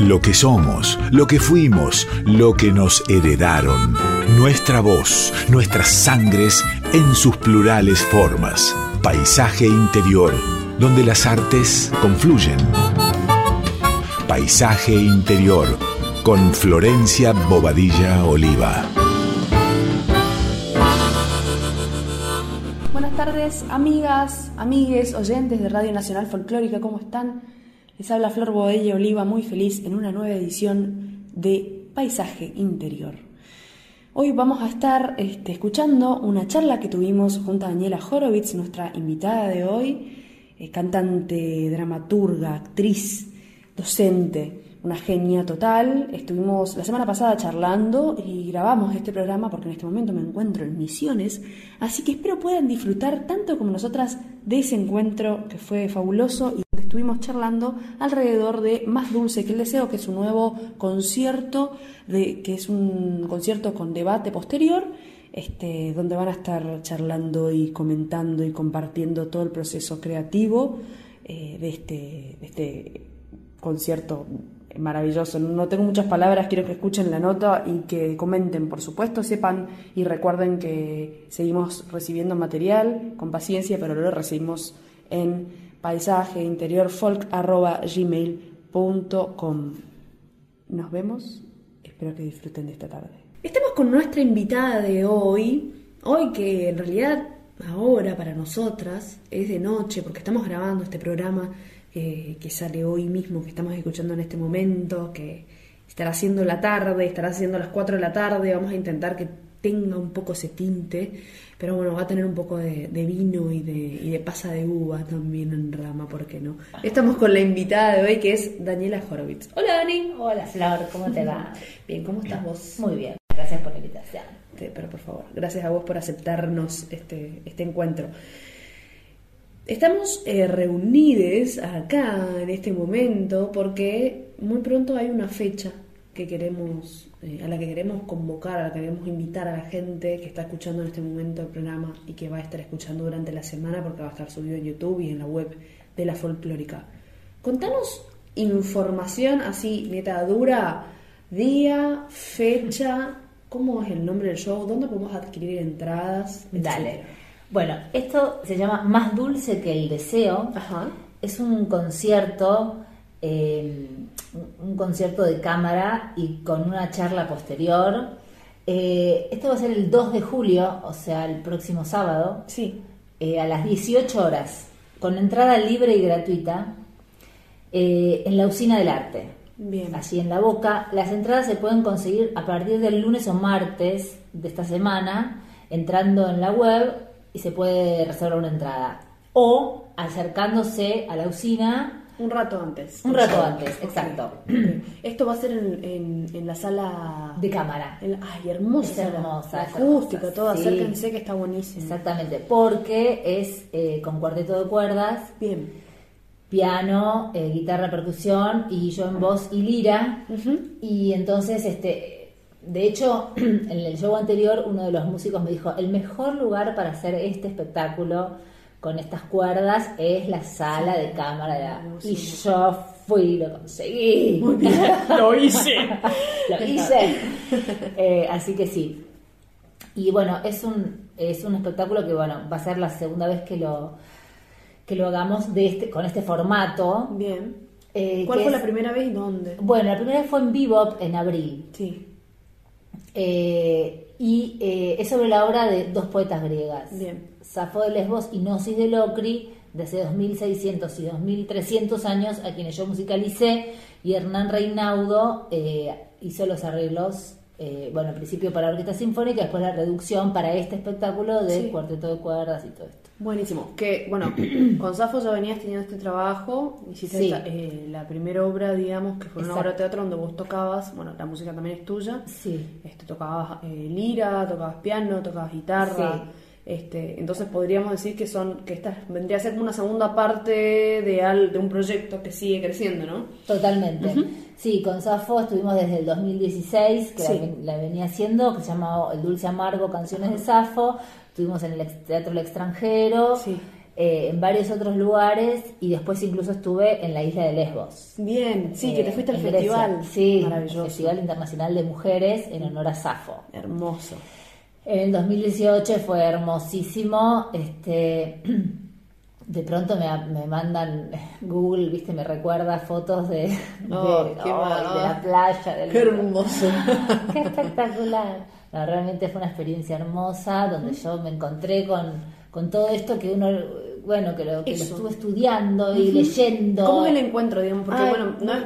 Lo que somos, lo que fuimos, lo que nos heredaron. Nuestra voz, nuestras sangres en sus plurales formas. Paisaje interior, donde las artes confluyen. Paisaje interior, con Florencia Bobadilla Oliva. Buenas tardes, amigas, amigues, oyentes de Radio Nacional Folclórica, ¿cómo están? Les habla Flor Bobadilla Oliva, muy feliz en una nueva edición de Paisaje Interior. Hoy vamos a estar este, escuchando una charla que tuvimos junto a Daniela Horowitz, nuestra invitada de hoy, eh, cantante, dramaturga, actriz, docente, una genia total. Estuvimos la semana pasada charlando y grabamos este programa porque en este momento me encuentro en Misiones, así que espero puedan disfrutar tanto como nosotras de ese encuentro que fue fabuloso y donde estuvimos charlando alrededor de Más Dulce que el Deseo, que es un nuevo concierto, de, que es un concierto con debate posterior. Este, donde van a estar charlando y comentando y compartiendo todo el proceso creativo eh, de, este, de este concierto maravilloso. No tengo muchas palabras, quiero que escuchen la nota y que comenten, por supuesto, sepan y recuerden que seguimos recibiendo material con paciencia, pero lo recibimos en paisaje interior gmail.com. Nos vemos, espero que disfruten de esta tarde. Estamos con nuestra invitada de hoy, hoy que en realidad ahora para nosotras es de noche porque estamos grabando este programa que, que sale hoy mismo, que estamos escuchando en este momento, que estará haciendo la tarde, estará haciendo las 4 de la tarde, vamos a intentar que tenga un poco ese tinte, pero bueno, va a tener un poco de, de vino y de, y de pasa de uva también en rama, ¿por qué no? Estamos con la invitada de hoy que es Daniela Horowitz. Hola Dani. Hola Flor, ¿cómo te va? Bien, ¿cómo estás vos? Muy bien, gracias por la invitación. Pero por favor, gracias a vos por aceptarnos este, este encuentro. Estamos eh, reunidos acá en este momento porque muy pronto hay una fecha que queremos, eh, a la que queremos convocar, a la que queremos invitar a la gente que está escuchando en este momento el programa y que va a estar escuchando durante la semana porque va a estar subido en YouTube y en la web de la folclórica. Contanos información así, neta dura, día, fecha, cómo es el nombre del show, dónde podemos adquirir entradas. Dale. Bueno, esto se llama Más Dulce que el Deseo. Ajá. Es un concierto, eh, un concierto de cámara y con una charla posterior. Eh, esto va a ser el 2 de julio, o sea, el próximo sábado, Sí. eh, a las 18 horas, con entrada libre y gratuita, eh, en la Usina del Arte. Bien. Allí en la boca. Las entradas se pueden conseguir a partir del lunes o martes de esta semana, entrando en la web y se puede reservar una entrada. O acercándose a la usina Un rato antes. un rato antes, exacto. Esto va a ser en, en- en la sala De cámara. en la- ay, hermosa. Es hermosa, La acústica, hermosa, todo. sí. Acérquense que está buenísimo. Exactamente, porque es eh, con cuarteto de cuerdas, Bien. piano, eh, guitarra, percusión y yo en voz y lira. Y entonces, este, de hecho, en el show anterior uno de los músicos me dijo, el mejor lugar para hacer este espectáculo con estas cuerdas es la sala de cámara. de la-". Y yo fui y lo conseguí. Lo hice. lo hice. Eh, así que sí. Y bueno, es un, es un espectáculo que bueno, va a ser la segunda vez que lo, que lo hagamos de este, con este formato. Bien. Eh, ¿Cuál fue es- la primera vez y dónde? Bueno, la primera vez fue en Bebop en abril. Sí. Eh, y eh, es sobre la obra de dos poetas griegas. Bien. Safo de Lesbos y Gnosis de Locri, desde 2600 y 2300 años, a quienes yo musicalicé, y Hernán Reinaudo eh, hizo los arreglos, bueno, al principio para orquesta sinfónica, después la reducción para este espectáculo de Sí. cuarteto de cuerdas y todo esto. Buenísimo. Que, bueno, con Safo ya venías teniendo este trabajo. Hiciste Sí. esta- eh, la primera obra, digamos, que fue una Exacto. obra de teatro donde vos tocabas. Bueno, la música también es tuya. Sí. Este, tocabas eh, lira, tocabas piano, tocabas guitarra. Sí. Este, entonces podríamos decir que son que esta vendría a ser como una segunda parte de, al- de un proyecto que sigue creciendo, ¿no? Totalmente. Sí, con Safo estuvimos desde el 2016, que Sí. la, ven- la venía haciendo, que se llama El Dulce Amargo, Canciones de Safo. Estuvimos en el Teatro El Extranjero. Sí. eh, en varios otros lugares y después incluso estuve en la isla de Lesbos. Bien, sí, que te Eh, fuiste al Grecia. festival. Sí, maravilloso. el Festival Internacional de Mujeres en honor a Safo. Hermoso. En el 2018 fue hermosísimo. Este, de pronto me, me mandan Google, viste, me recuerda fotos de, de, Oh, qué ay, va- de la playa. Del, Qué hermoso. Qué espectacular. No, realmente fue una experiencia hermosa donde yo me encontré con, con todo esto que uno, bueno, que lo, que lo estuve estudiando y leyendo. ¿Cómo es el encuentro, digamos? Porque, Ay, bueno, no es,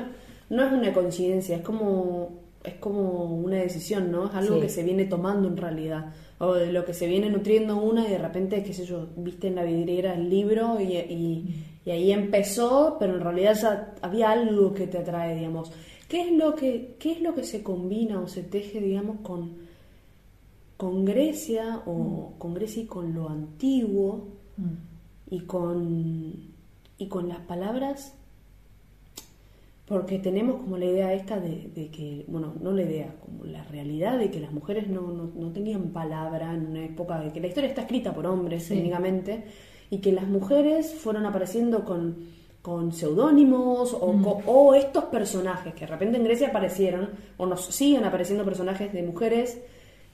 no es una coincidencia, es como, es como una decisión, ¿no? Es algo Sí. que se viene tomando en realidad. O de lo que se viene nutriendo una y de repente, qué sé yo, viste en la vidriera el libro y, y, y ahí empezó, pero en realidad ya había algo que te atrae, digamos. ¿Qué es lo que, qué es lo que se combina o se teje, digamos, con, con Grecia o con Grecia y con lo antiguo? Mm. y con y con las palabras porque tenemos como la idea esta de, de que, bueno, no la idea, como la realidad de que las mujeres no, no, no tenían palabra en una época de que la historia está escrita por hombres Sí. técnicamente y que las mujeres fueron apareciendo con, con seudónimos o, co- o estos personajes que de repente en Grecia aparecieron o nos siguen apareciendo personajes de mujeres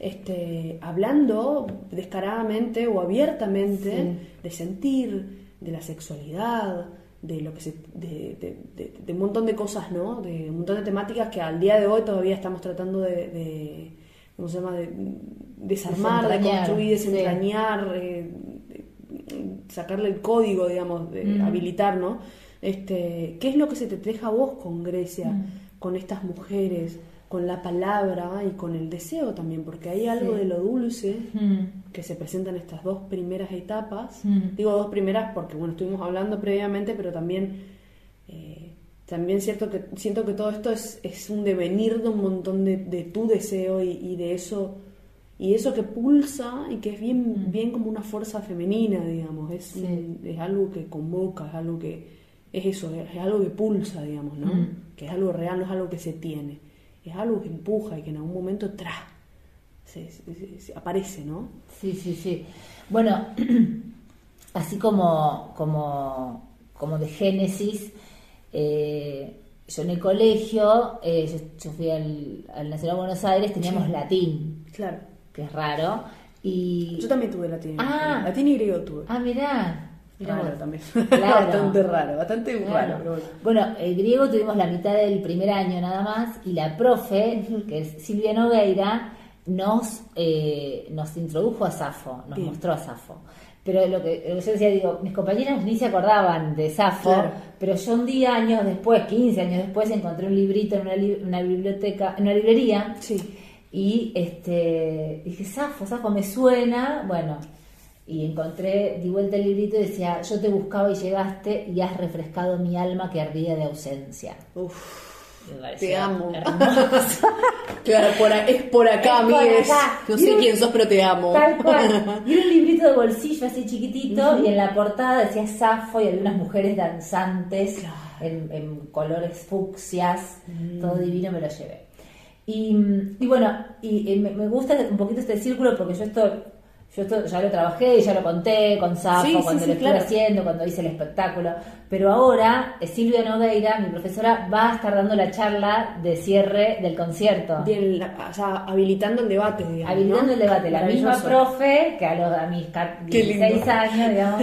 este, hablando descaradamente o abiertamente de sentir, de la sexualidad, de lo que se, de, de- de- de un montón de cosas, ¿no? De un montón de temáticas que al día de hoy todavía estamos tratando de, ¿cómo se llama? De desarmar, de Desentrañar, construir, sí. desentrañar, eh, sacarle el código, digamos, de Mm. habilitar, ¿no? Este, ¿qué es lo que se te deja a vos con Grecia, Mm. con estas mujeres, con la palabra y con el deseo también? Porque hay algo Sí. de lo dulce Mm. que se presentan estas dos primeras etapas. Mm. Digo dos primeras porque, bueno, estuvimos hablando previamente, pero también, eh, también cierto que, siento que todo esto es, es un devenir de un montón de, de tu deseo y, y de eso y eso que pulsa y que es bien, Mm. bien como una fuerza femenina, digamos. Es, Sí. un- es algo que convoca, es algo que... Es eso, es algo que pulsa, digamos, ¿no? Que es algo real, no es algo que se tiene. Es algo que empuja y que en algún momento tra, se, se- se- se aparece, ¿no? Sí, sí, sí. Bueno, así como, como, como de Génesis, eh, yo en el colegio, eh, yo, yo fui al, al Nacional de Buenos Aires, teníamos Sí. latín, Claro. que es raro, y... Yo también tuve latín. Ah. latín y griego tuve. Ah, mirá. Raro Bueno, también. Claro. bastante raro, bastante Claro. raro. Pero bueno. Bueno, el griego tuvimos la mitad del primer año nada más y la profe, que es Silvia Nogueira, nos, eh, nos introdujo a Safo, nos Bien. mostró a Safo. Pero lo que yo decía, digo, mis compañeras ni se acordaban de Safo, Claro. pero yo un día, años después, 15 años después, encontré un librito en una, li- una biblioteca, en una librería, Sí. y este dije, Safo, Safo me suena, bueno, y encontré, di vuelta el librito y decía, yo te buscaba y llegaste y has refrescado mi alma que ardía de ausencia. Uf. Me Te amo. Claro, por a- es por acá, amigues. No sé quién sos, pero te amo. Tal cual. Y era un librito de bolsillo así chiquitito y en la portada decía Safo y había unas mujeres danzantes Claro. en, en colores fucsias, todo divino me lo llevé. Y, y bueno, y, y me, me gusta un poquito este círculo porque yo esto, yo esto ya lo trabajé y ya lo conté con Safo Sí, sí, cuando sí, lo estuve claro. haciendo, cuando hice el espectáculo. Pero ahora eh, Silvia Nogueira, mi profesora, va a estar dando la charla de cierre del concierto. O sea, habilitando el debate, digamos. Habilitando ¿no? el debate, la misma profe que a, los, a mis ca- Qué 16 lindo. años, digamos,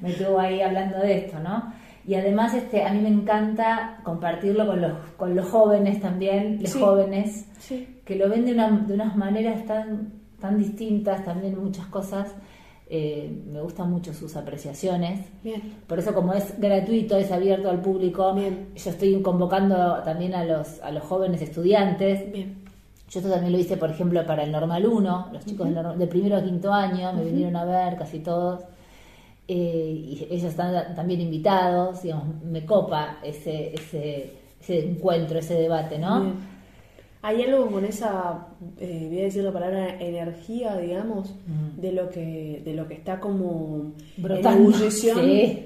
me estuvo ahí hablando de esto, ¿no? Y además este, a mí me encanta compartirlo con los, con los jóvenes también, los Sí. jóvenes, Sí. que lo ven de, una- de unas maneras tan, tan distintas, también muchas cosas. eh, me gustan mucho sus apreciaciones. Bien. Por eso como es gratuito, es abierto al público, Bien. yo estoy convocando también a los, a los jóvenes estudiantes. Bien. Yo esto también lo hice, por ejemplo, para el Normal 1, los chicos del normal- de primero a quinto año me vinieron a ver casi todos. eh, y ellos están también invitados, digamos, me copa ese, ese, ese encuentro, ese debate, ¿no? Hay algo con esa, eh, voy a decir la palabra energía, digamos, Mm. de lo que de lo que está como Brotando. Sí.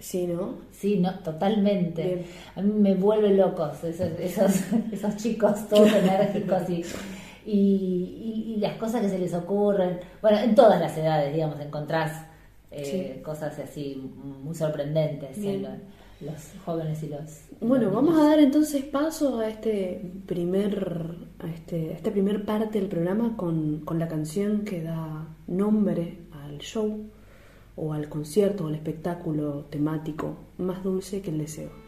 Sí, ¿no? Sí, no, totalmente. Bien. A mí me vuelven locos esos, esos, esos chicos todos enérgicos y, y, y- y las cosas que se les ocurren. Bueno, en todas las edades, digamos, encontrás eh, cosas así muy sorprendentes en lo- los jóvenes y los... Bueno, los vamos a dar entonces paso a este primer, a este, a este primer parte del programa con, con la canción que da nombre al show o al concierto o al espectáculo temático más dulce que el deseo.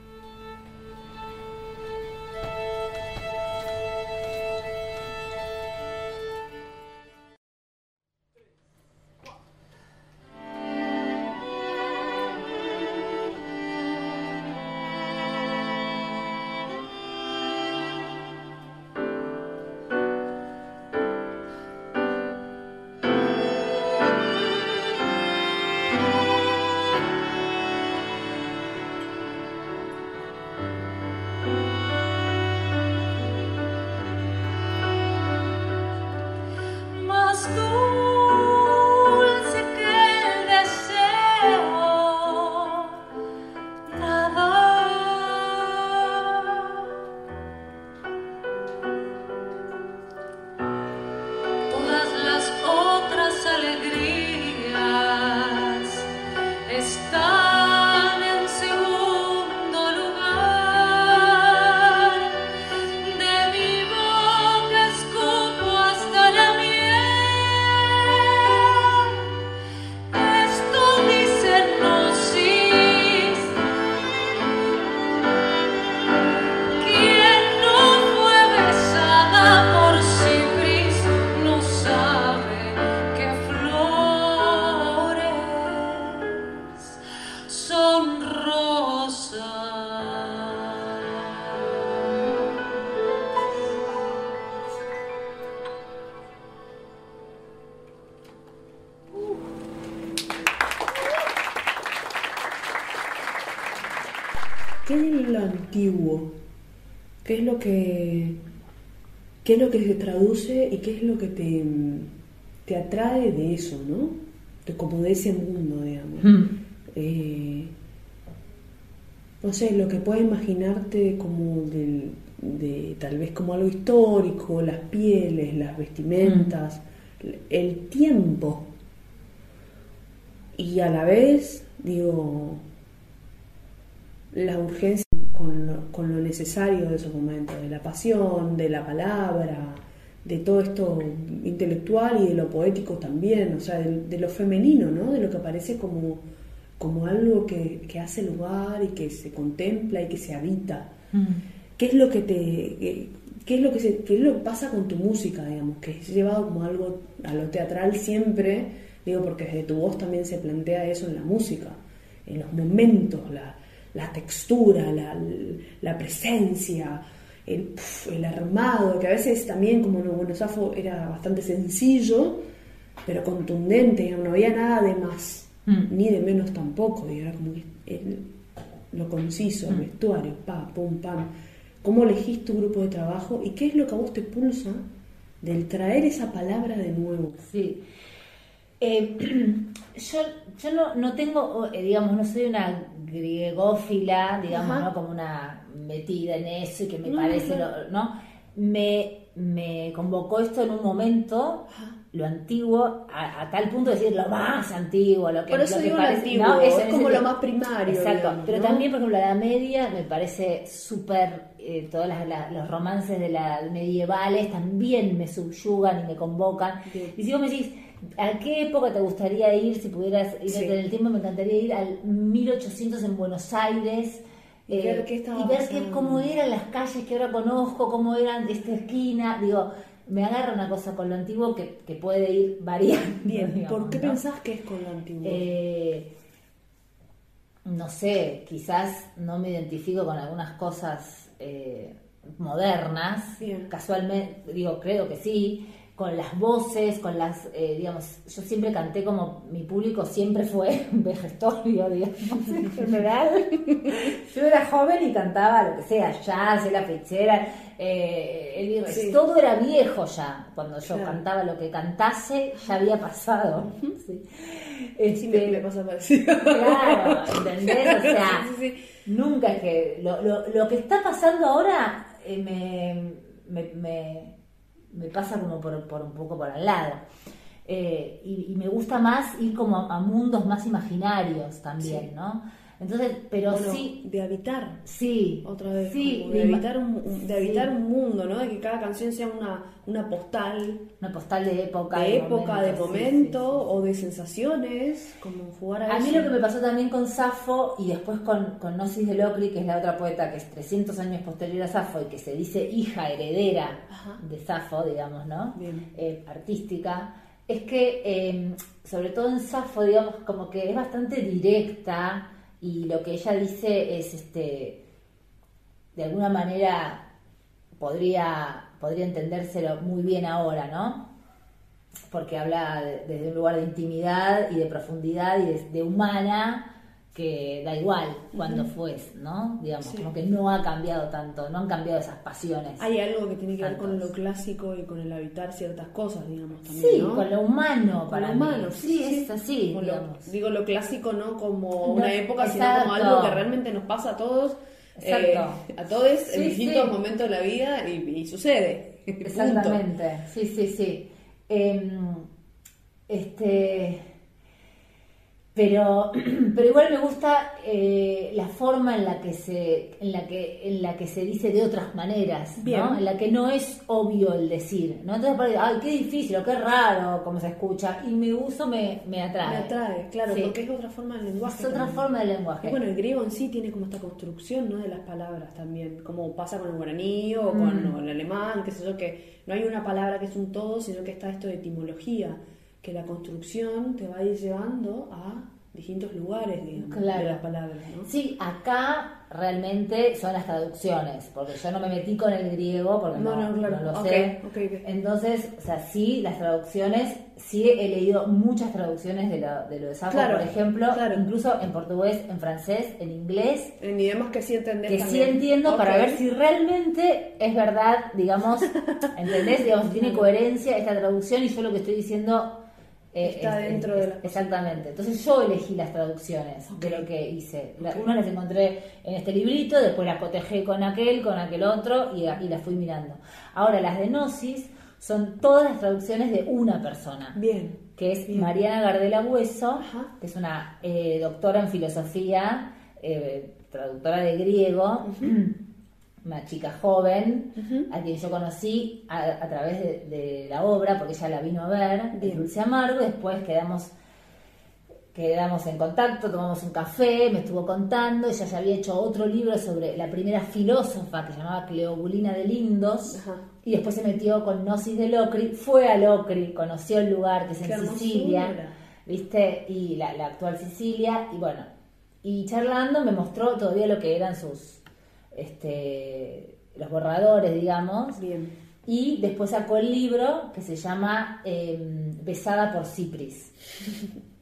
Y qué es lo que te, te atrae de eso, ¿no? De como de ese mundo, digamos. Mm. Eh, no sé, lo que puedes imaginarte como del- de tal vez como algo histórico, las pieles, las vestimentas, el tiempo. Y a la vez, digo, la urgencia con lo, con lo necesario de esos momentos, de la pasión, de la palabra, de todo esto intelectual y de lo poético también, o sea, de, de lo femenino, ¿no? De lo que aparece como, como algo que, que hace lugar y que se contempla y que se habita. Mm. ¿Qué es lo que te qué, qué es lo que se, qué es lo que pasa con tu música, digamos, que es llevado como algo a lo teatral siempre, digo porque desde tu voz también se plantea eso en la música, en los momentos, la, la textura, la, la presencia, el, puf, el armado, que a veces también como en Buenos Afo era bastante sencillo, pero contundente, digamos, no había nada de más, Mm. ni de menos tampoco, digo, era como que el- lo conciso, el Mm. vestuario, pa, pum, pam. ¿Cómo elegís tu grupo de trabajo y qué es lo que a vos te pulsa del traer esa palabra de nuevo? Sí. Eh, yo yo no, no tengo, eh, digamos, no soy una griegófila, digamos, Ajá. ¿no? Como una metida en eso y que me No, parece, no. lo- ¿no? Me, me convocó esto en un momento, lo antiguo, a, a tal punto de decir lo más antiguo, lo que, Por eso lo que digo lo parece, antiguo, ¿no? es ese como lo más primario, Exacto, digamos, pero también, por ejemplo, la Edad Media me parece súper, eh, todos las- la- los romances de la medievales también me subyugan y me convocan. Y si vos me decís, ¿a qué época te gustaría ir si pudieras ir Sí. en el tiempo? Me encantaría ir al 1800 en Buenos Aires. Y eh, ver qué y ver qué- pasando. cómo eran las calles que ahora conozco, cómo eran esta esquina. Digo, me agarra una cosa con lo antiguo que, que puede ir variando. Bien, digamos, ¿por qué ¿no? pensás que es con lo antiguo? Eh, no sé, quizás no me identifico con algunas cosas eh, modernas, Bien. casualmente, digo, creo que sí, con las voces, con las, eh, digamos, yo siempre canté como mi público siempre fue vejestorio, digamos, en general. Yo era joven y cantaba lo que sea, jazz, la fichera, eh, Sí. todo era viejo ya, cuando yo Claro. cantaba lo que cantase, ya había pasado. Sí. Sí, me, Este, me pasa parecido. Claro, ¿entendés? O sea, sí, nunca es que. Lo, lo, lo que está pasando ahora eh, me, me, me, me pasa como por, por un poco por al lado. Eh, y, y me gusta más ir como a, a mundos más imaginarios también, Sí. ¿no? Entonces, pero Bueno, sí, de habitar sí, otra vez, sí, de, ima- habitar un, un- de habitar sí. un mundo, ¿no? De que cada canción sea una, una postal una postal de época, de época, de sí, sí, momento sí. o de sensaciones, como jugar a, A mí lo que me pasó también con Safo y después con, con Gnosis de Locri, que es la otra poeta que es 300 años posterior a Safo y que se dice hija heredera Ajá. de Safo, digamos, ¿no? Bien. Eh, artística, es que eh, sobre todo en Safo, digamos, como que es bastante directa y lo que ella dice es, este, de alguna manera podría, podría entendérselo muy bien ahora, ¿no? porque habla de- desde un lugar de intimidad y de profundidad y de, de humana que da igual cuando fues, ¿no? Digamos, Sí. como que no ha cambiado tanto, no han cambiado esas pasiones. Hay algo que tiene que ver con lo clásico y con el habitar ciertas cosas, digamos, también, sí, ¿no? con lo humano Con para lo mí. humano, Sí, es así, Como lo- digamos. digo lo clásico no como No, una época, sino como algo que realmente nos pasa a todos, Exacto. eh, a todos en distintos momentos de la vida y, y sucede. Exactamente, sí, sí, sí. Em, este, pero, pero igual me gusta eh, la forma en la que se, en la que, en la que se dice de otras maneras, Bien. ¿no? En la que no es obvio el decir, ¿no? Entonces ay, qué difícil o qué raro como se escucha y mi uso me, me atrae. Me atrae, claro, Sí. porque es otra forma del lenguaje. Es otra también. forma de lenguaje. Y bueno, el griego en sí tiene como esta construcción ¿no? de las palabras también, como pasa con el guaraní o con Mm. el alemán, qué sé yo, que no hay una palabra que es un todo, sino que está esto de etimología, que la construcción te va a ir llevando a distintos lugares, digamos, Claro. de las palabras, ¿no? Sí, acá realmente son las traducciones, porque yo no me metí con el griego, porque no, No, no, claro. lo Ok, sé. Entonces, o sea, sí, las traducciones, sí he leído muchas traducciones de lo de, lo de Safo, Claro, por ejemplo, claro. incluso en portugués, en francés, en inglés, En idiomas que sí entendés que sí entiendo para ver si realmente es verdad, digamos, ¿entendés? Digamos, si tiene coherencia esta traducción y yo lo que estoy diciendo Está es- dentro es- de las Exactamente. Entonces yo elegí las traducciones de lo que hice. La- Unas las encontré en este librito, después las cotejé con aquel, con aquel otro y, y las fui mirando. Ahora, las de Gnosis son todas las traducciones de una persona Bien. que es Bien. Mariana Gardela Hueso, Ajá. que es una eh, doctora en filosofía, eh, traductora de griego, una chica joven, a quien yo conocí a, a través de, de la obra, porque ella la vino a ver, de. Dulce Amargo, después quedamos quedamos en contacto, tomamos un café, me estuvo contando, ella ya había hecho otro libro sobre la primera filósofa que se llamaba Cleobulina de Lindos, y después se metió con Gnosis de Locri, fue a Locri, conoció el lugar que es Qué en. Sicilia, ¿viste? Y la, la actual Sicilia, y bueno, y charlando me mostró todavía lo que eran sus, este, los borradores, digamos, Bien. y después sacó el libro que se llama eh, Besada por Cipris.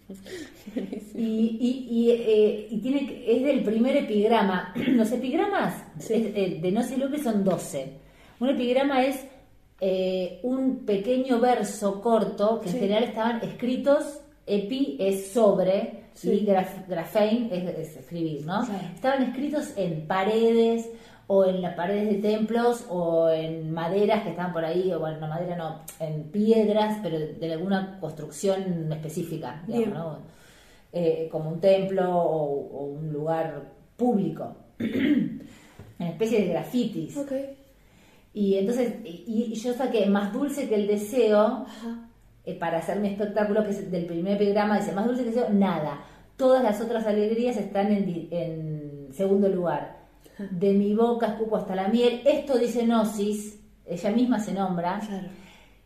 Y, y, y, eh, y tiene, es del primer epigrama. Los epigramas Sí. es- eh, de No se son 12. Un epigrama es eh, un pequeño verso corto que Sí. en general estaban escritos, epi es sobre Sí. y graf, grafein es, es escribir, ¿no? Estaban escritos en paredes o en las paredes de templos o en maderas que estaban por ahí, o bueno, no madera no, en piedras, pero de, alguna construcción específica, digamos, Bien. ¿no? Eh, como un templo o, o un lugar público, en especie de grafitis. Ok. Y entonces, y, y yo saqué más dulce que el deseo Ajá. Eh, para hacer mi espectáculo, que es del primer epigrama, dice más dulce que deseo, nada. Todas las otras alegrías están en, segundo lugar. De mi boca escupo hasta la miel. Esto dice Gnosis, ella misma se nombra. Claro.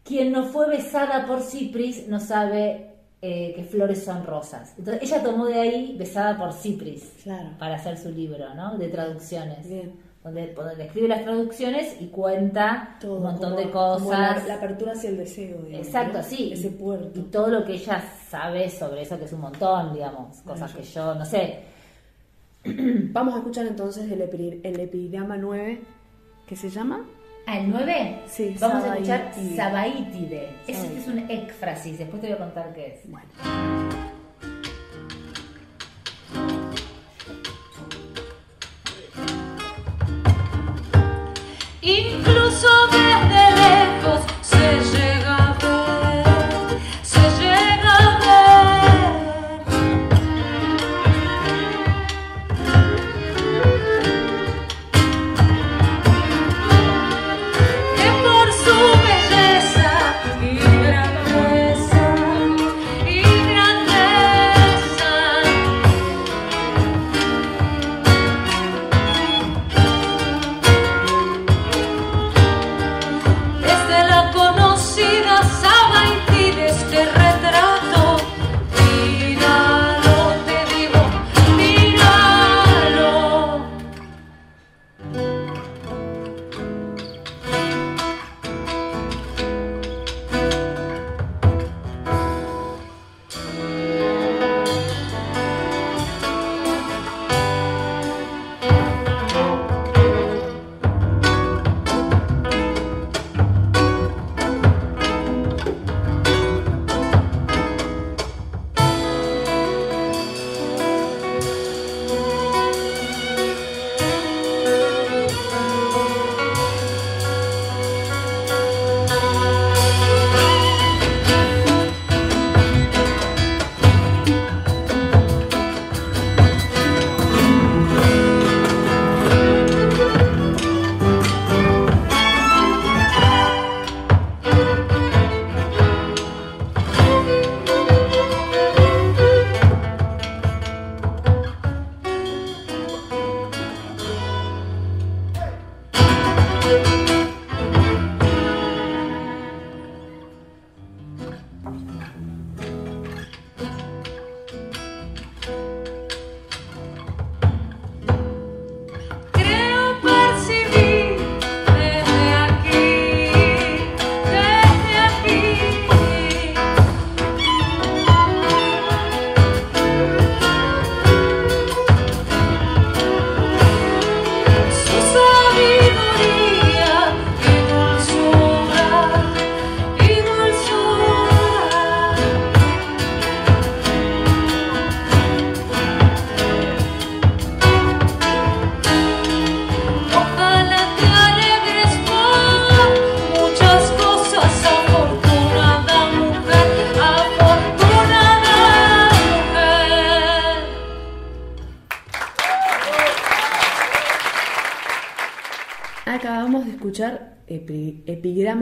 Quien no fue besada por Cipris no sabe eh, que flores son rosas. Entonces ella tomó de ahí besada por Cipris Claro. para hacer su libro, ¿no? De traducciones. Bien. Donde, donde escribe las traducciones y cuenta Todo, un montón como- de cosas. como la, la apertura hacia el deseo, digamos, Exacto, ¿no? sí. Ese Y puerto. todo lo que ella sabe sobre eso, que es un montón, digamos, cosas que yo no sé. Vamos a escuchar entonces el, epi- el epigrama 9, que se llama Ah, el 9. Sí, Vamos a escuchar Sabaitide. Sabaitide. Sabaitide. es un éfrasis, después te voy a contar qué es. Incluso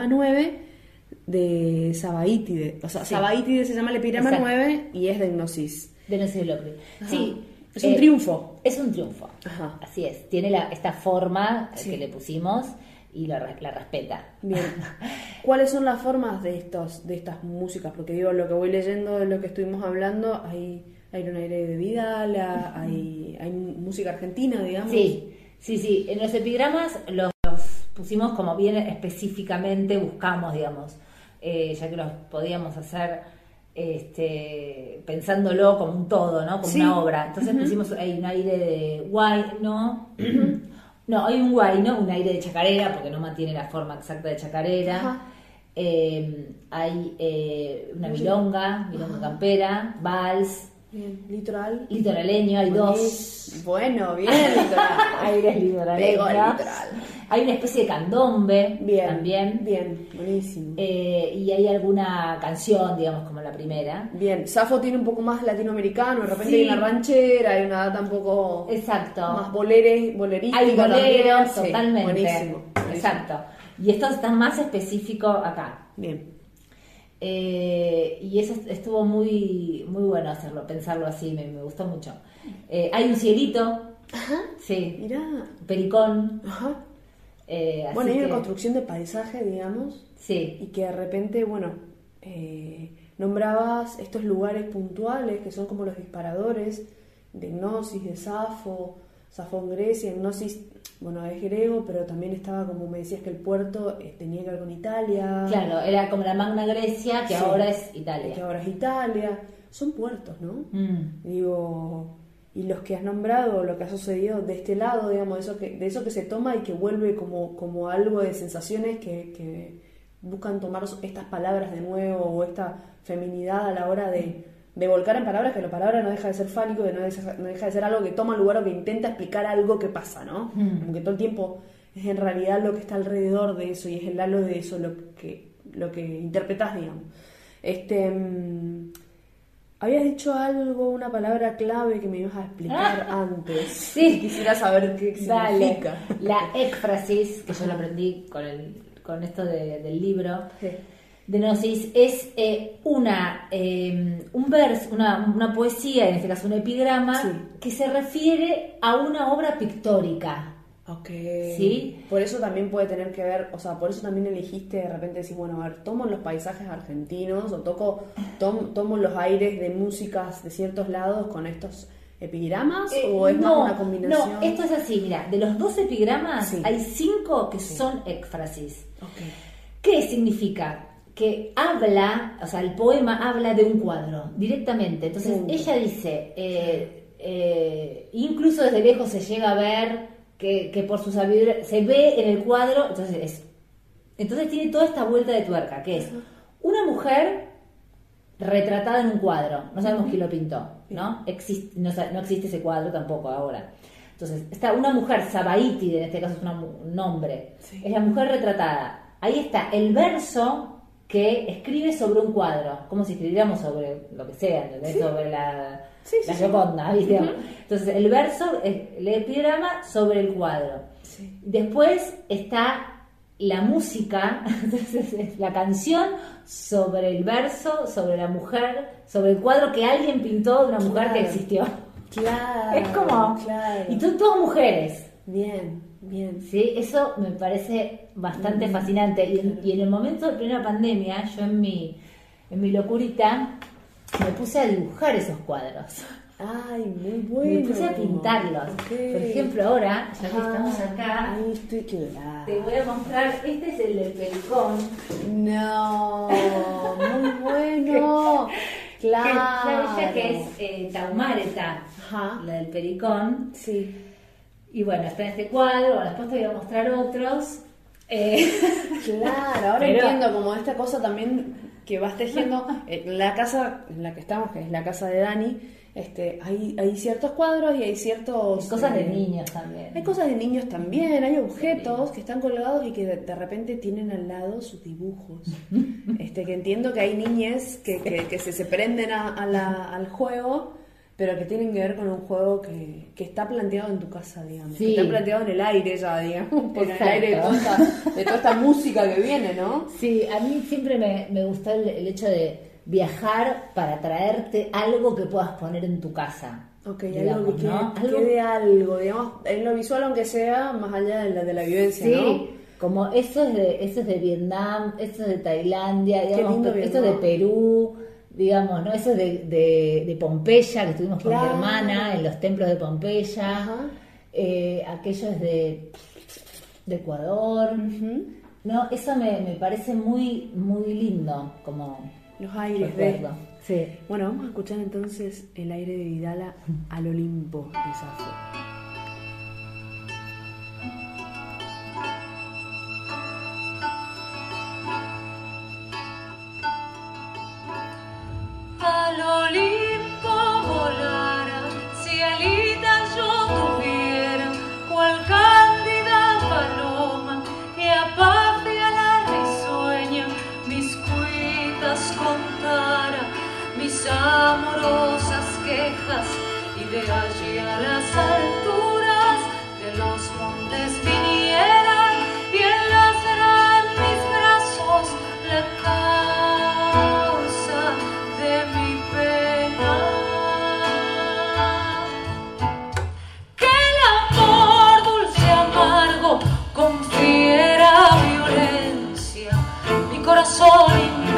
Epigrama 9 de Sabaítide. O sea, Sí. Sabaítide se llama el Epigrama Exacto. 9 y es de Gnosis. De Gnosis. Sí. Es un eh, triunfo. Es un triunfo. Ajá. Así es. Tiene la- esta forma Sí. que le pusimos y la, re- la respeta. Bien. ¿Cuáles son las formas de estos, de estas músicas? Porque digo, lo que voy leyendo de lo que estuvimos hablando, hay, hay un aire de Vidala, hay, hay música argentina, digamos. Sí, sí, sí. En los epigramas los pusimos como bien específicamente, buscamos, digamos, eh, ya que los podíamos hacer este, pensándolo como un todo, ¿no? Como Sí. una obra. Entonces pusimos ahí un aire de guay, ¿no? no, hay un guay, ¿no? Un aire de chacarera, porque no mantiene la forma exacta de chacarera. Eh, hay eh, una milonga, milonga campera, vals, Bien. Litoral. litoraleño, hay dos. Bueno, bien, litoral. Aires litoraleños. Pegó el litoral. Hay una especie de candombe Bien. también. Bien, buenísimo. Eh, y hay alguna canción, digamos, como la primera. Bien, Safo tiene un poco más latinoamericano, de repente Sí. hay una ranchera, hay una data un poco Exacto. más boleres, bolerística hay boleros. Sí, totalmente. buenísimo, buenísimo. Exacto. Y esto está más específico acá. Bien. Eh, y eso estuvo muy, muy bueno hacerlo, pensarlo así, me, me gustó mucho. Eh, hay un cielito. Sí. Mirá. Pericón. Ajá. eh, así Bueno, hay una construcción de paisaje, digamos, Sí. y que de repente, bueno, eh, nombrabas estos lugares puntuales que son como los disparadores de Gnosis, de Safo, Safo en Grecia, Gnosis, bueno, es griego, pero también estaba como me decías que el puerto eh, tenía que ver con Italia. Claro, era como la Magna Grecia, que Sí. ahora es que Italia. ahora es Italia. Son puertos, ¿no? Mm. Digo, y los que has nombrado, lo que ha sucedido de este lado, digamos, de eso que, de eso que se toma y que vuelve como, como algo de sensaciones que, que buscan tomar estas palabras de nuevo o esta feminidad a la hora de, de volcar en palabras, que la palabra no deja de ser fálico, que no deja, no deja de ser algo que toma lugar o que intenta explicar algo que pasa, ¿no? Mm. Como que todo el tiempo es en realidad lo que está alrededor de eso y es el halo de eso lo que, lo que interpretas, digamos. Este. mm, Habías dicho algo, una palabra clave que me ibas a explicar antes. Sí. Quisiera saber qué Dale. significa. La éfrasis, que yo lo aprendí con, el, con esto de- del libro Sí. De Gnosis, es eh, una, eh, un vers, una, una poesía, en este caso un epigrama, Sí. que se refiere a una obra pictórica. Ok. Sí. Por eso también puede tener que ver, o sea, por eso también elegiste de repente decir, bueno, a ver, tomo los paisajes argentinos o toco, tom- tomo los aires de músicas de ciertos lados con estos epigramas Eh, o es no, más una combinación. No, esto es así, mira, de los dos epigramas Sí. hay cinco que son éfrasis. Ok. ¿Qué significa? Que habla, o sea, el poema habla de un cuadro directamente. Entonces ella dice, eh, eh, incluso desde lejos se llega a ver que, que por su sabiduría se ve en el cuadro. Entonces es, entonces tiene toda esta vuelta de tuerca, que es una mujer retratada en un cuadro. No sabemos quién lo pintó, ¿no? Existe, no, no existe ese cuadro tampoco ahora. Entonces, está una mujer, Sabaítide, en este caso es una un nombre, Sí. es la mujer retratada. Ahí está el verso que escribe sobre un cuadro, como si escribiéramos sobre lo que sea, ¿entendés? Sí. sobre la, Sí, sí, la sí. Gioconda, ¿viste? Entonces, el verso, el, el epigrama sobre el cuadro. Sí. Después está la música, la canción sobre el verso, sobre la mujer, sobre el cuadro que alguien pintó de una mujer que existió. Claro. es como... Claro. Y son todas mujeres. Bien, bien. ¿sí? Eso me parece bastante fascinante. Y en, y en el momento de plena pandemia, yo en mi, en mi locurita me puse a dibujar esos cuadros. Ay, muy bueno. Me puse a pintarlos. Por ejemplo, ahora, ya que Ah, estamos acá, estoy te voy a mostrar, este es el del pelicón. No, muy bueno. Que Claro. ya ella que es eh, Taumareta, Ajá. la del pericón. Sí. Y bueno, está en este cuadro, bueno, después te voy a mostrar otros. Eh, Claro, ahora Pero- entiendo como esta cosa también que vas tejiendo. En la casa en la que estamos, que es la casa de Dani, este, hay, hay ciertos cuadros y hay ciertos... cosas de eh, niños también. Hay cosas de niños también, hay objetos que están colgados y que de, de repente tienen al lado sus dibujos. Este, que entiendo que hay niñes que, que, que se, se prenden a, a la- al juego pero que tienen que ver con un juego que, que está planteado en tu casa, digamos. Sí. Que está planteado en el aire ya, digamos. Por el aire de toda, esta, de toda esta música que viene, ¿no? Sí, a mí siempre me, me gustó el, el hecho de viajar para traerte algo que puedas poner en tu casa. Ok, digamos, algo que ¿no? Algo- quede algo, digamos, en lo visual aunque sea, más allá de la, de la vivencia, Sí, ¿no? como eso es de eso es de Vietnam, eso es de Tailandia, digamos, lindo esto es de. Perú, digamos, ¿no? Eso es de, de, de Pompeya, que estuvimos con mi hermana en los templos de Pompeya. Eh, aquello es de, de Ecuador. No, eso me, me parece muy, muy lindo como Los aires de... Sí. Bueno, vamos a escuchar entonces el aire de Vidala al Olimpo de Safo.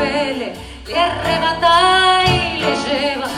Impele, le arrebata y le lleva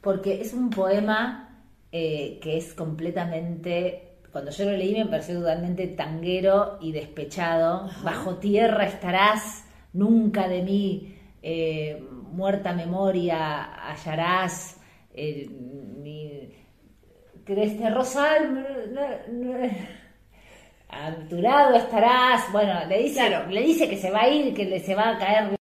Porque es un poema eh, que es completamente, cuando yo lo leí me pareció totalmente tanguero y despechado. Bajo tierra estarás, nunca de mí eh, muerta memoria hallarás. eh, mi, que este rosal a tu lado estarás. Bueno, le dice, Claro. le dice que se va a ir, que le, se va a caer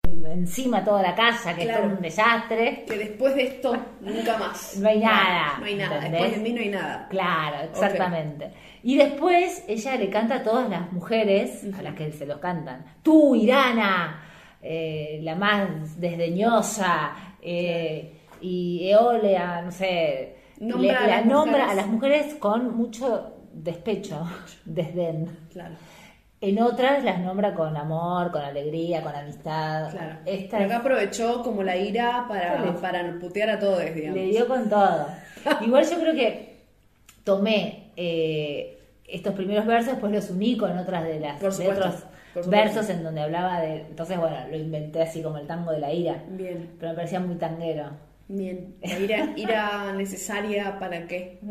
encima toda la casa, que esto Claro. es un desastre. Que después de esto, nunca más. No hay nada, No hay nada. ¿entendés? Después de mí no hay nada. Claro, exactamente. Y después ella le canta a todas las mujeres a las que se los cantan. Tú, Irana, eh, la más desdeñosa, eh, y Eolea, no sé. Nombra le- la las nombra mujeres. a las mujeres con mucho despecho, desdén. Claro. En otras las nombra con amor, con alegría, con amistad. Claro. Esta Pero acá es- aprovechó como la ira para, Claro. para putear a todos, digamos. Le dio con todo. Igual yo creo que tomé eh, estos primeros versos, después los uní con otras de las Por de supuesto. otros versos en donde hablaba de... Entonces, bueno, lo inventé así como el tango de la ira. Bien. Pero me parecía muy tanguero. Bien. ¿La ira, ira necesaria para qué?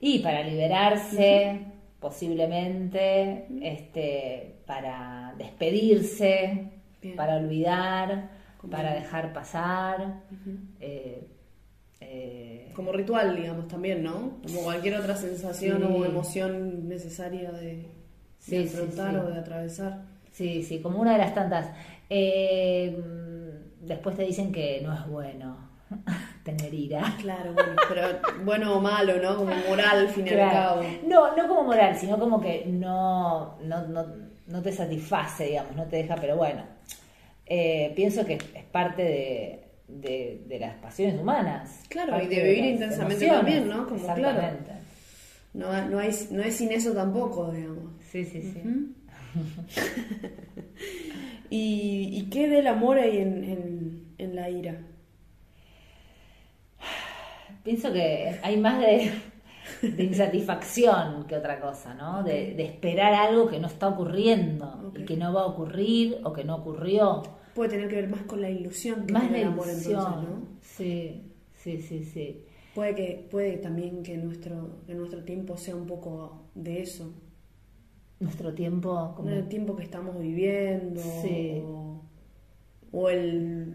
Y para liberarse, posiblemente, este, para despedirse, Bien. para olvidar, para dejar pasar. eh, eh, Como ritual, digamos, también, ¿no? Como cualquier otra sensación Sí. o emoción necesaria de, Sí, afrontar sí. o de atravesar. Sí, sí, como una de las tantas. Eh, después te dicen que no es bueno tener ira. Claro, bueno, pero bueno o malo, ¿no? Como moral, al fin y al Claro. cabo. No, no como moral, sino como que no, no, no, no te satisface, digamos, no te deja, pero bueno, eh, pienso que es parte de, de, de las pasiones humanas. Claro, y de vivir intensamente también, ¿no? Como, claro. Exactamente. No, no, hay, no es sin eso tampoco, digamos. Sí, sí, sí. ¿Y, y qué del amor hay en, en, en la ira? Pienso que hay más de, de insatisfacción que otra cosa, ¿no? De, de esperar algo que no está ocurriendo y que no va a ocurrir o que no ocurrió. Puede tener que ver más con la ilusión que Más la el amor, ilusión. entonces, ¿no? Sí, sí, sí, sí. Puede que puede también que nuestro que nuestro tiempo sea un poco de eso, Nuestro tiempo como... el tiempo que estamos viviendo Sí. o, o el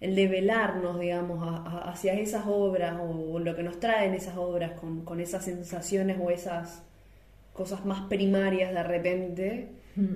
el develarnos, digamos, a- a- hacia esas obras o, o lo que nos traen esas obras con, con esas sensaciones o esas cosas más primarias de repente,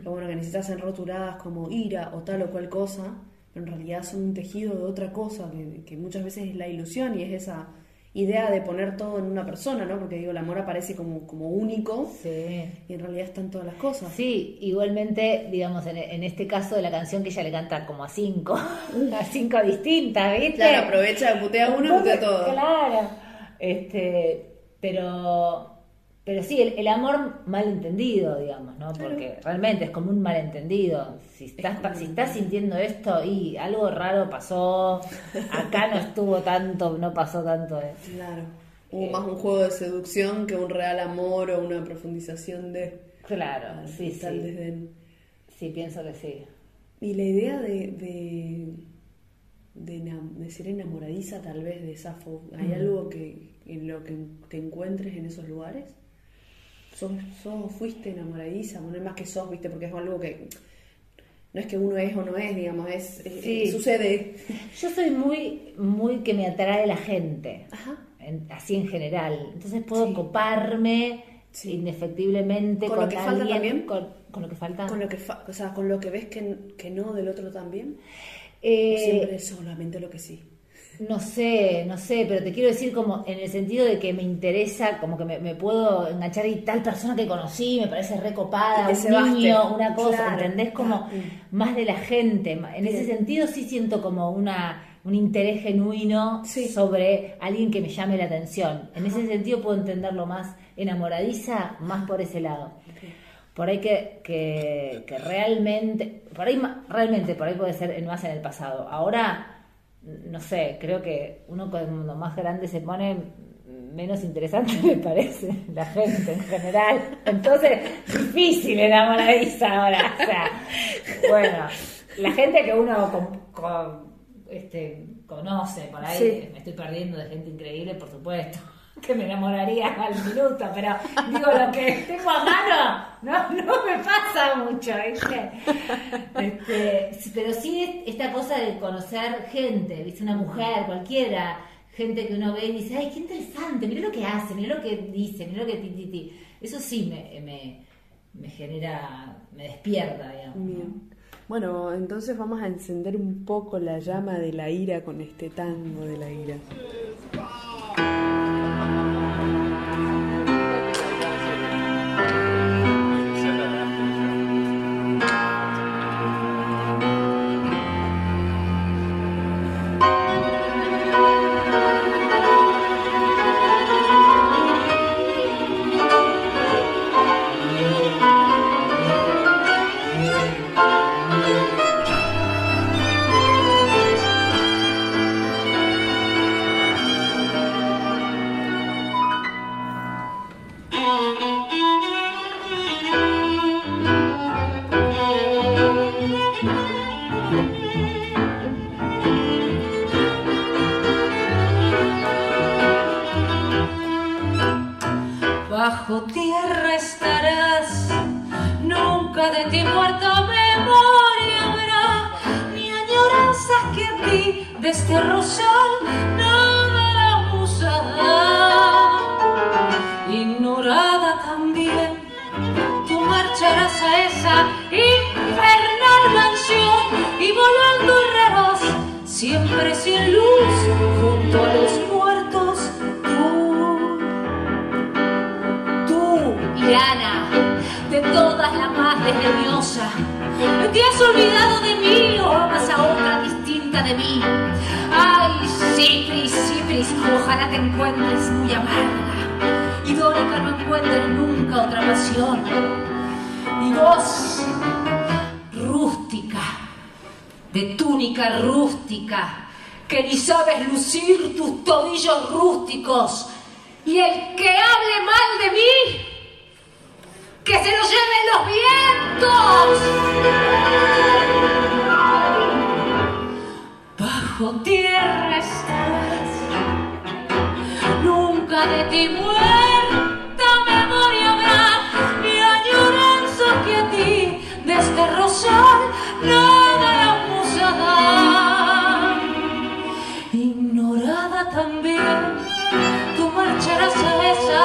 que bueno, que necesitas ser rotuladas como ira o tal o cual cosa, pero en realidad son un tejido de otra cosa, que, que muchas veces es la ilusión y es esa idea de poner todo en una persona, ¿no? Porque digo, el amor aparece como, como único Sí. y en realidad están todas las cosas. Sí, igualmente, digamos, en, en este caso de la canción que ella le canta como a cinco, a cinco distintas, ¿viste? Claro, aprovecha, putea una, putea todo. Claro. Este, pero, pero sí, el, el amor malentendido, digamos, ¿no? Porque realmente es como un malentendido. Si estás, como si estás sintiendo esto y algo raro pasó, acá no estuvo tanto, no pasó tanto. eh. Claro. Hubo Eh. más un juego de seducción que un real amor o una profundización de Claro, sí, sí. Sí, pienso que sí. Y la idea de, de, de, de ser enamoradiza tal vez de Safo, ¿hay Mm. algo que en lo que te encuentres en esos lugares? ¿Sos, sos- fuiste enamoradiza? No es más que sos, viste, porque es algo que no es que uno es o no es, digamos, es, es- Sí. sucede. Yo soy muy, muy que me atrae la gente, Ajá. en- así en general. Entonces puedo Sí. coparme Sí. indefectiblemente ¿Con con, lo que falta también? Con, con lo que falta. Con lo que, fa- o sea, con lo que ves que, que no del otro también. Eh, ¿O siempre es solamente lo que sí. No sé, no sé, pero te quiero decir como en el sentido de que me interesa, como que me, me puedo enganchar y tal persona que conocí me parece recopada, un niño, una cosa, Claro. ¿entendés? Como Ah, más de la gente. En ese sentido sí siento como una un interés genuino Sí. sobre alguien que me llame la atención. En ese sentido puedo entenderlo más enamoradiza, más por ese lado. Por ahí que, que, que realmente, por ahí realmente, por ahí puede ser más en el pasado. Ahora, no sé, creo que uno cuando más grande se pone, menos interesante me parece la gente en general. Entonces, difícil enamoradiza ahora. O sea, bueno, la gente que uno con- con- este, conoce por ahí, Sí. me estoy perdiendo de gente increíble, por supuesto. Que me enamoraría al minuto, pero digo lo que tengo a mano, no, no me pasa mucho, ¿viste? Este, pero sí es esta cosa de conocer gente, ¿viste? Una mujer, cualquiera, gente que uno ve y dice, ay, qué interesante, mira lo que hace, mira lo que dice, mira lo que ti, ti, ti. Eso sí me, me, me genera, me despierta. Bueno, entonces vamos a encender un poco la llama de la ira con este tango de la ira.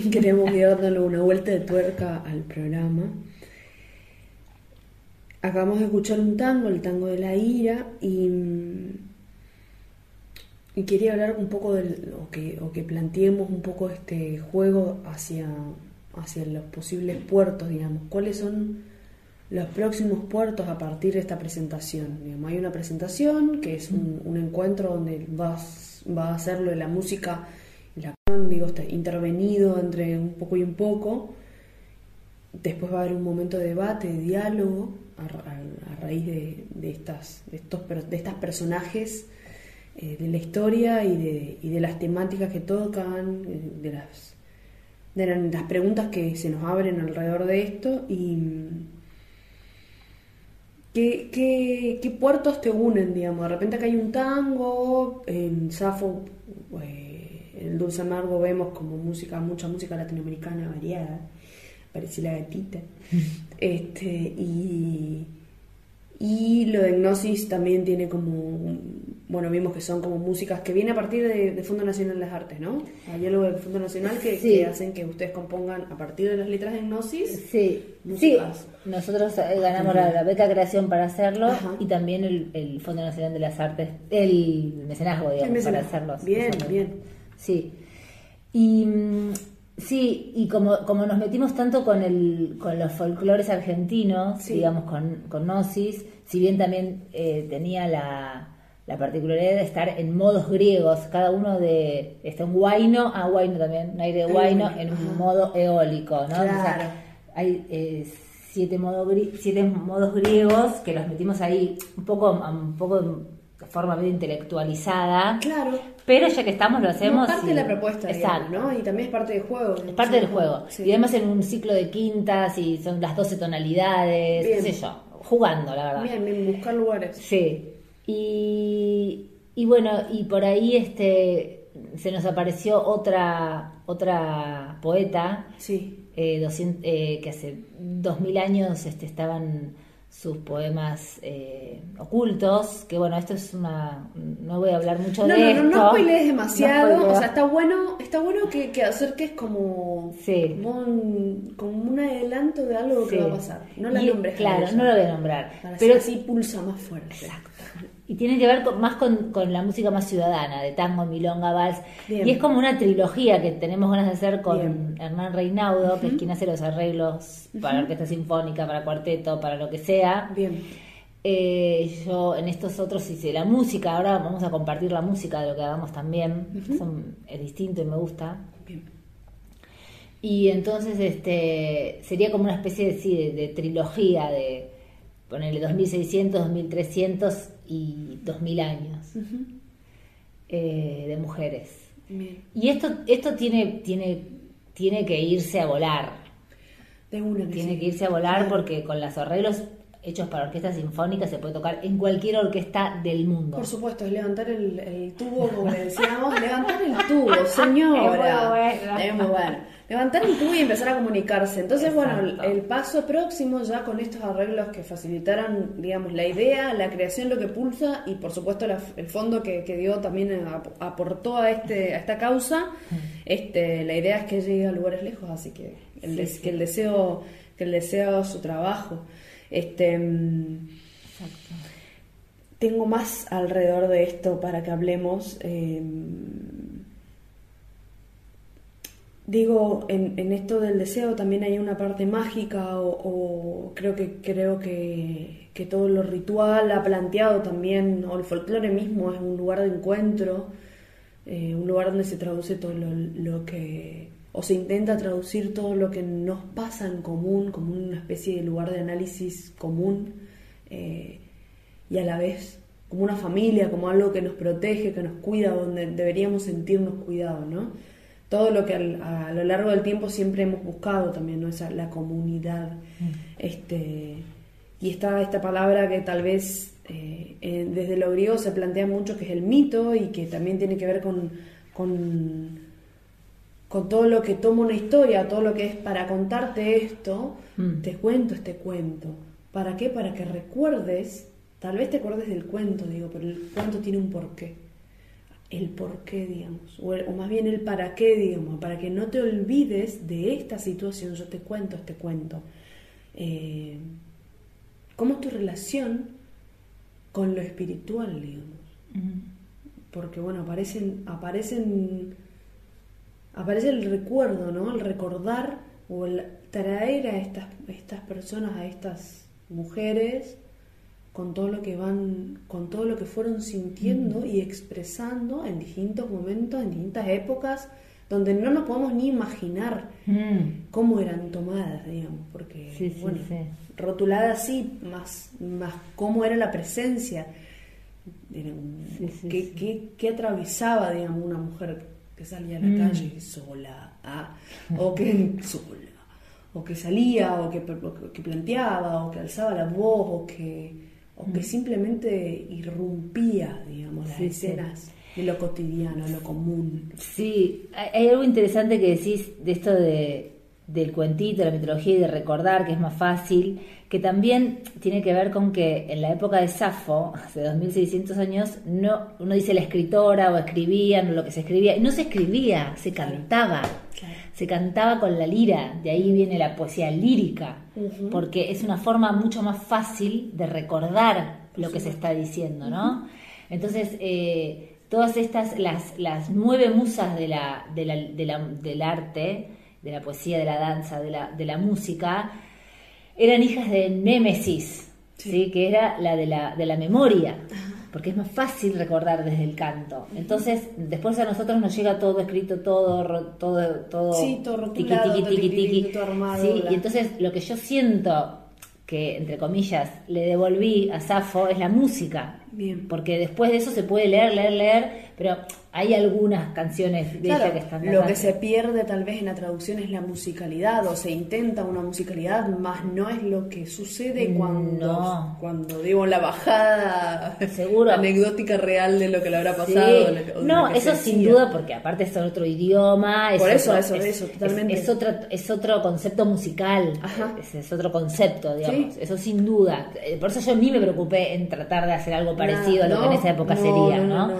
queremos ir dándole una vuelta de tuerca al programa. Acabamos de escuchar un tango, el tango de la ira, y, y quería hablar un poco del, o que, o que planteemos un poco este juego hacia, hacia los posibles puertos, digamos. ¿Cuáles son los próximos puertos a partir de esta presentación? Digamos, hay una presentación que es un, encuentro donde va a hacerlo de la música y la acción, digo, intervenido entre un poco y un poco. Después va a haber un momento de debate, de diálogo, a, raíz de, estas, de, estos, de estas personajes eh, de la historia y de, y de las temáticas que tocan, eh, de las, de la- las preguntas que se nos abren alrededor de esto y ¿Qué, qué, qué puertos te unen, digamos? De repente acá hay un tango, en Safo, eh, en el Dulce Amargo vemos como música, mucha música latinoamericana variada, parecía la gatita. Este, y, y lo de Gnosis también tiene como, bueno, vimos que son como músicas que vienen a partir de, de Fondo Nacional de las Artes, ¿no? Hay algo del Fondo Nacional que, Sí. que hacen que ustedes compongan a partir de las letras de Gnosis. Sí, sí. Músicas. Nosotros eh, ganamos la, la beca creación para hacerlo Ajá. y también el, el Fondo Nacional de las Artes, el mecenazgo, digamos, El para hacerlos. Bien, bien. Sí. Y mm, sí, y como, como nos metimos tanto con el, con los folclores argentinos, Sí. digamos, con, con Gnosis, si bien también eh, tenía la, la particularidad de estar en modos griegos, cada uno de, está un guaino, ah, guaino también, un aire de guaino, en ajá. un modo eólico, ¿no? O sea, hay eh, siete, modo siete modos griegos que los metimos ahí un poco, un poco forma medio intelectualizada, Claro. pero ya que estamos lo hacemos. Es parte y- de la propuesta, Exacto. digamos, ¿no? Y también es parte del juego. Es parte del juego. Sí. Y además en un ciclo de quintas y son las 12 tonalidades, Bien. qué sé yo, jugando, la verdad. Bien, bien, buscar lugares. Sí. Y, y bueno, y por ahí este se nos apareció otra otra poeta Sí. eh, 200, eh, que hace 2000 años este, estaban sus poemas eh, ocultos, que bueno, esto es una... No voy a hablar mucho No, de no, esto. no, no demasiado. No o sea, está bueno, está bueno que, que acerques como, Sí. como, un, como un adelanto de algo que Sí. va a pasar. No la Y- nombres. Claro, no lo voy a nombrar. Para Pero así pulsa más fuerte. Exacto. Y tiene que ver con- más con, con la música más ciudadana, de tango, milonga, vals. Bien. Y es como una trilogía que tenemos ganas de hacer con Bien. Hernán Reinaudo, que es quien hace los arreglos para orquesta sinfónica, para cuarteto, para lo que sea. Bien. Eh, yo en estos otros hice la música, ahora vamos a compartir la música de lo que hagamos también, Son- es distinto y me gusta. Bien. Y entonces este sería como una especie de, sí, de, de trilogía de ponerle 2600, 2300 y 2000 años eh, de mujeres. Bien. Y esto, esto tiene, tiene, tiene que irse a volar. De una Tiene sí. que irse a volar Claro. porque con los arreglos hechos para orquesta sinfónica se puede tocar en cualquier orquesta del mundo. Por supuesto, es levantar el, el tubo, como le decíamos, levantar el tubo, señora. Es muy bueno. Es muy bueno. Levantar el tubo y empezar a comunicarse. Entonces, bueno, el, paso próximo ya con estos arreglos que facilitaran, digamos, la idea, la creación, lo que pulsa y, por supuesto, la- el fondo que, que dio también ap- aportó a, este, a esta causa. Este, la idea es que llegue a lugares lejos, así que el, Sí, des- sí. que el deseo, que el deseo su trabajo. Este, mm, tengo más alrededor de esto para que hablemos. eh, digo, en, en esto del deseo también hay una parte mágica o, o creo que creo que, que todo lo ritual ha planteado también, o el folclore mismo es un lugar de encuentro, eh, un lugar donde se traduce todo lo, lo que, o se intenta traducir todo lo que nos pasa en común, como una especie de lugar de análisis común, eh, y a la vez como una familia, como algo que nos protege, que nos cuida, donde deberíamos sentirnos cuidados, ¿no? Todo lo que al- a, lo largo del tiempo siempre hemos buscado también, ¿no? Esa, la comunidad. Este, y está esta palabra que tal vez eh, eh, desde lo griego se plantea mucho, que es el mito, y que también tiene que ver con, con, con todo lo que toma una historia, todo lo que es para contarte esto, Mm. te cuento este cuento. ¿Para qué? Para que recuerdes, tal vez te acuerdes del cuento, digo, pero el cuento tiene un porqué. El porqué, digamos, o, más bien el para qué, digamos, para que no te olvides de esta situación, yo te cuento este cuento. Eh, ¿Cómo es tu relación con lo espiritual, digamos? Porque bueno, aparecen, aparecen, aparece el recuerdo, ¿no? El recordar o el traer a estas, estas personas, a estas mujeres, con todo lo que van, con todo lo que fueron sintiendo y expresando en distintos momentos, en distintas épocas, donde no nos podemos ni imaginar Mm. cómo eran tomadas, digamos, porque Sí, bueno, sí. rotuladas sí, más, más cómo era la presencia, qué, qué- qué atravesaba, digamos, una mujer que salía a la Mm. calle sola, ah, o que sola, o que salía, o que, o que planteaba, o que alzaba la voz, o que, o que simplemente irrumpía, digamos, las. Sí, sí. escenas de lo cotidiano, lo común. Sí, hay algo interesante que decís de esto de, del cuentito, la mitología y de recordar, que es más fácil, que también tiene que ver con que en la época de Safo, hace 2600 años, no, uno dice la escritora o escribían o lo que se escribía, y no se escribía, se cantaba. Claro. Se cantaba con la lira, de ahí viene la poesía lírica, porque es una forma mucho más fácil de recordar lo que se está diciendo, ¿no? Entonces, eh, todas estas, las, las nueve musas de la, de la- de la- del arte, de la poesía, de la danza, de la, de la música, eran hijas de Némesis, ¿sí? que era la de la, de la memoria, porque es más fácil recordar desde el canto. Entonces, después a nosotros nos llega todo escrito, todo, todo, todo, Sí, todo rotulado, tiqui, tiqui, tiqui, tiqui. todo armado, Sí, y entonces lo que yo siento que, entre comillas, le devolví a Safo es la música. Bien. Porque después de eso se puede leer, leer, leer, pero hay algunas canciones de Claro, ella que están lo que se pierde tal vez en la traducción es la musicalidad o se intenta una musicalidad, más no es lo que sucede cuando, No. cuando digo la bajada Seguro. anecdótica real de lo que le habrá Sí. pasado. o lo que- No, que eso sin decía. duda, porque aparte es otro idioma. Es Por eso, otro- eso, es, eso, es- totalmente. Es, otro, es otro concepto musical. Es, es otro concepto, digamos. Sí. Eso sin duda. Eh, Por eso yo ni me preocupé en tratar de hacer algo parecido a lo que no, en esa época sería, no.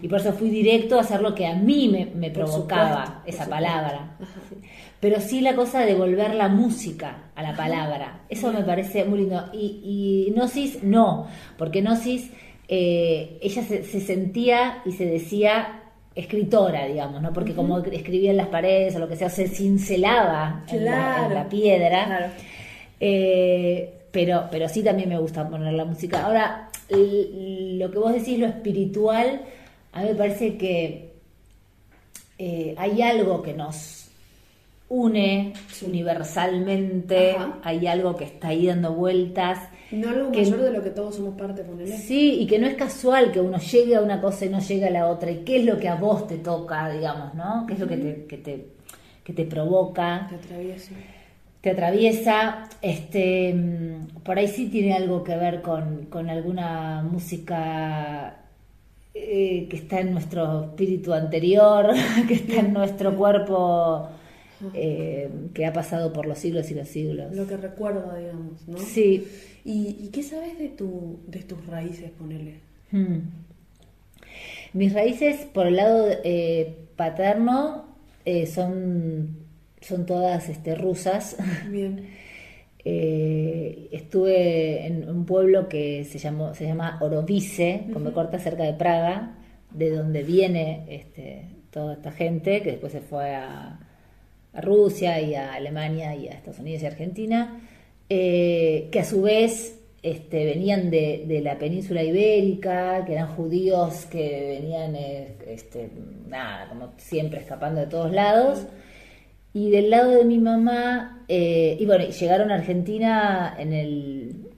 Y por eso fui directo a hacer lo que a mí me, provocaba supuesto, esa palabra. Pero sí la cosa de volver la música a la palabra. Eso me parece muy lindo. Y, y Gnosis, no, porque Gnosis, eh, ella se, se sentía y se decía escritora, digamos, ¿no? Porque como escribía en las paredes o lo que sea, se cincelaba en, la, en Claro, la piedra. claro. Eh, pero, pero sí también me gusta poner la música. Ahora, lo que vos decís, lo espiritual, a mí me parece que eh, hay algo que nos une universalmente, hay algo que está ahí dando vueltas. No algo que, mayor de lo que todos somos parte, ponele. Sí, y que no es casual que uno llegue a una cosa y no llegue a la otra. ¿Y qué es lo que a vos te toca, digamos, no? ¿Qué es lo que te, que te, que te provoca? Te atraviesa. Te atraviesa. Este, mm, por ahí sí tiene algo que ver con, con alguna música eh, que está en nuestro espíritu anterior, que está en nuestro cuerpo, eh, que ha pasado por los siglos y los siglos. Lo que recuerda, digamos, ¿no? Sí. ¿Y, qué sabes de, tu, de tus raíces, ponele? Hmm. Mis raíces, por el lado eh, paterno, son, son todas este, rusas. Bien. Eh, estuve en un pueblo que se, llamó, se llama Orovice, con me corta cerca de Praga, de donde viene este, toda esta gente, que después se fue a, Rusia y a Alemania y a Estados Unidos y Argentina, eh, que a su vez este, venían de, la península ibérica, que eran judíos que venían, eh, este, nada, como siempre escapando de todos lados. Y del lado de mi mamá, eh, y bueno, llegaron a Argentina en el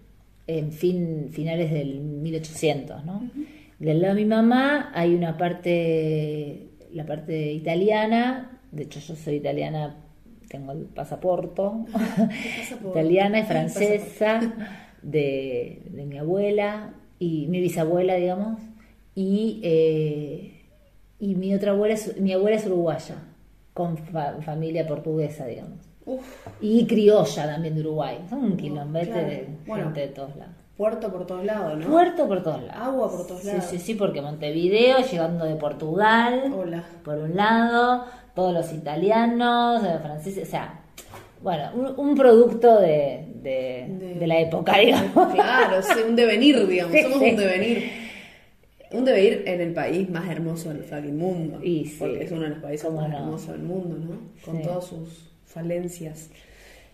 en fin, finales del 1800, ¿no? Del lado de mi mamá hay una parte, la parte italiana, de hecho yo soy italiana, tengo el pasaporte, italiana y francesa de, mi abuela y mi bisabuela, digamos, y, eh, y mi otra abuela, mi abuela es uruguaya con familia portuguesa, digamos. Y criolla también de Uruguay. Son un kilómetro de gente de todos lados. Puerto por todos lados, ¿no? Puerto por todos lados. Agua por todos lados. Sí, sí, sí, porque Montevideo, llegando de Portugal, Hola. por un lado, todos los italianos, los franceses, o sea, bueno, un, producto de, de, la época, digamos. Claro, un devenir, digamos, somos un devenir un deber en el país más hermoso del fucking mundo. Y porque es uno de los países más hermosos del mundo, ¿no? Con todas sus falencias.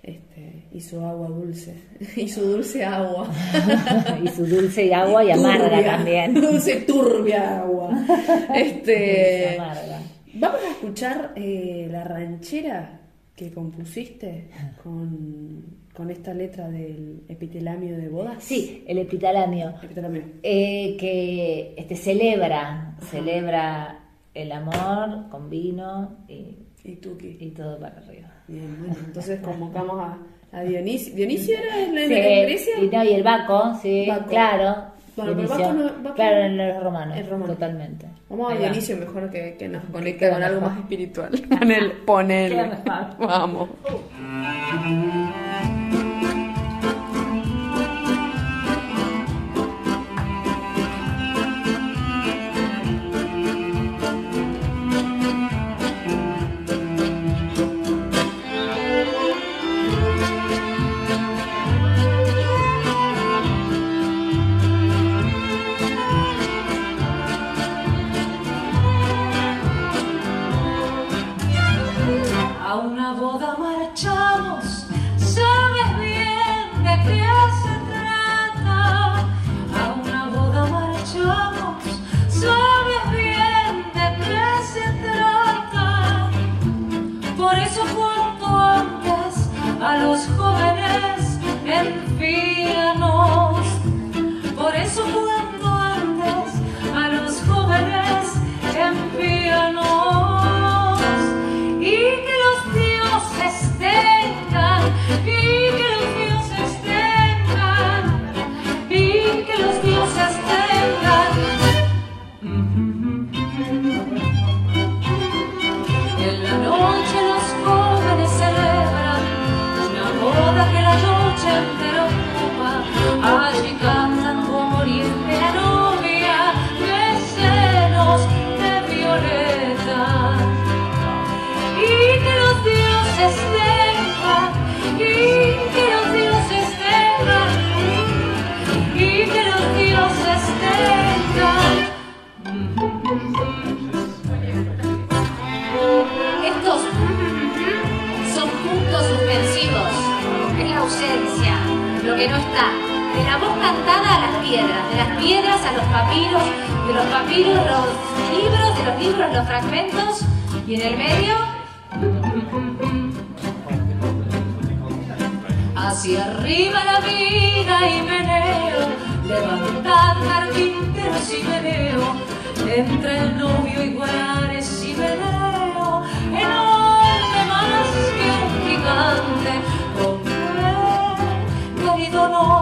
Este, y su agua dulce. y su dulce agua. y su dulce agua y amarga también. Dulce turbia agua. Este, Vamos a escuchar eh, la ranchera que compusiste con con esta letra del epitelamio de bodas. Sí, el epitelamio. Eh, que este, celebra, celebra el amor con vino y, y, tuki. y todo para arriba. Bien, bueno, entonces convocamos a, a Dionisio. ¿Dionisio era en la, iglesia? Y, no, y el Baco, sí, claro. Bueno, pero Baco no, claro, en los romanos, totalmente. Vamos a Dionisio mejor que, que nos conecte con algo más espiritual. Ponele, ponele. Vamos. A los papiros, de los papiros los libros, de los libros los fragmentos, y en el medio... Hacia arriba la vida y meneo, levantad carpinteros y meneo, entre el novio y guarares y meneo, enorme más que un gigante querido novio,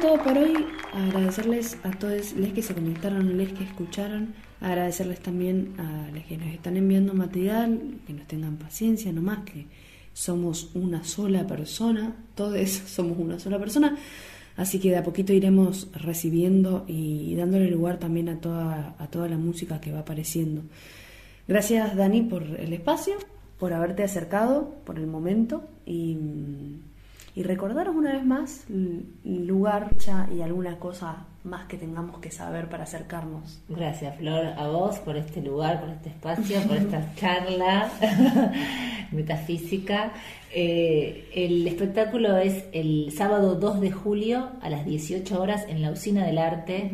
todo por hoy. Agradecerles a todos los que se conectaron, los que escucharon. Agradecerles también a los que nos están enviando material, que nos tengan paciencia, no más que somos una sola persona, todos somos una sola persona. Así que de a poquito iremos recibiendo y dándole lugar también a toda, a toda la música que va apareciendo. Gracias Dani por el espacio, por haberte acercado, por el momento y y recordaros una vez más lugar y alguna cosa más que tengamos que saber para acercarnos. Gracias Flor, a vos por este lugar, por este espacio, por esta charla metafísica. Eh, el espectáculo es el sábado 2 de julio a las 18 horas en la Usina del Arte.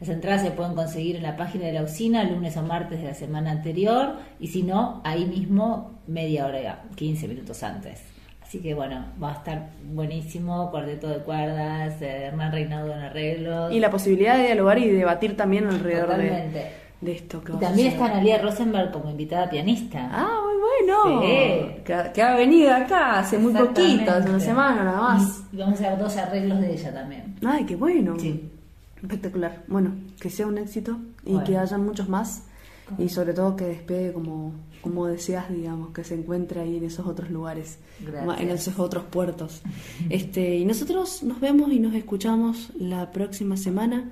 Las entradas se pueden conseguir en la página de la usina lunes o martes de la semana anterior y si no, ahí mismo media hora, 15 minutos antes. Así que bueno, va a estar buenísimo, cuarteto de cuerdas, eh, Hernán Reinaudo en arreglos. Y la posibilidad de dialogar y debatir también alrededor de, de, esto. Que y también está Analia Rosenberg como invitada pianista. Ah, muy bueno. Sí. Que, ha venido acá hace muy poquito, hace una semana nada más. Y, vamos a ver dos arreglos de ella también. Ay, qué bueno. Sí. Espectacular. Bueno, que sea un éxito y que haya muchos más. Y sobre todo que despegue como como decías, digamos, que se encuentre ahí en esos otros lugares, en esos otros puertos. Este, y nosotros nos vemos y nos escuchamos la próxima semana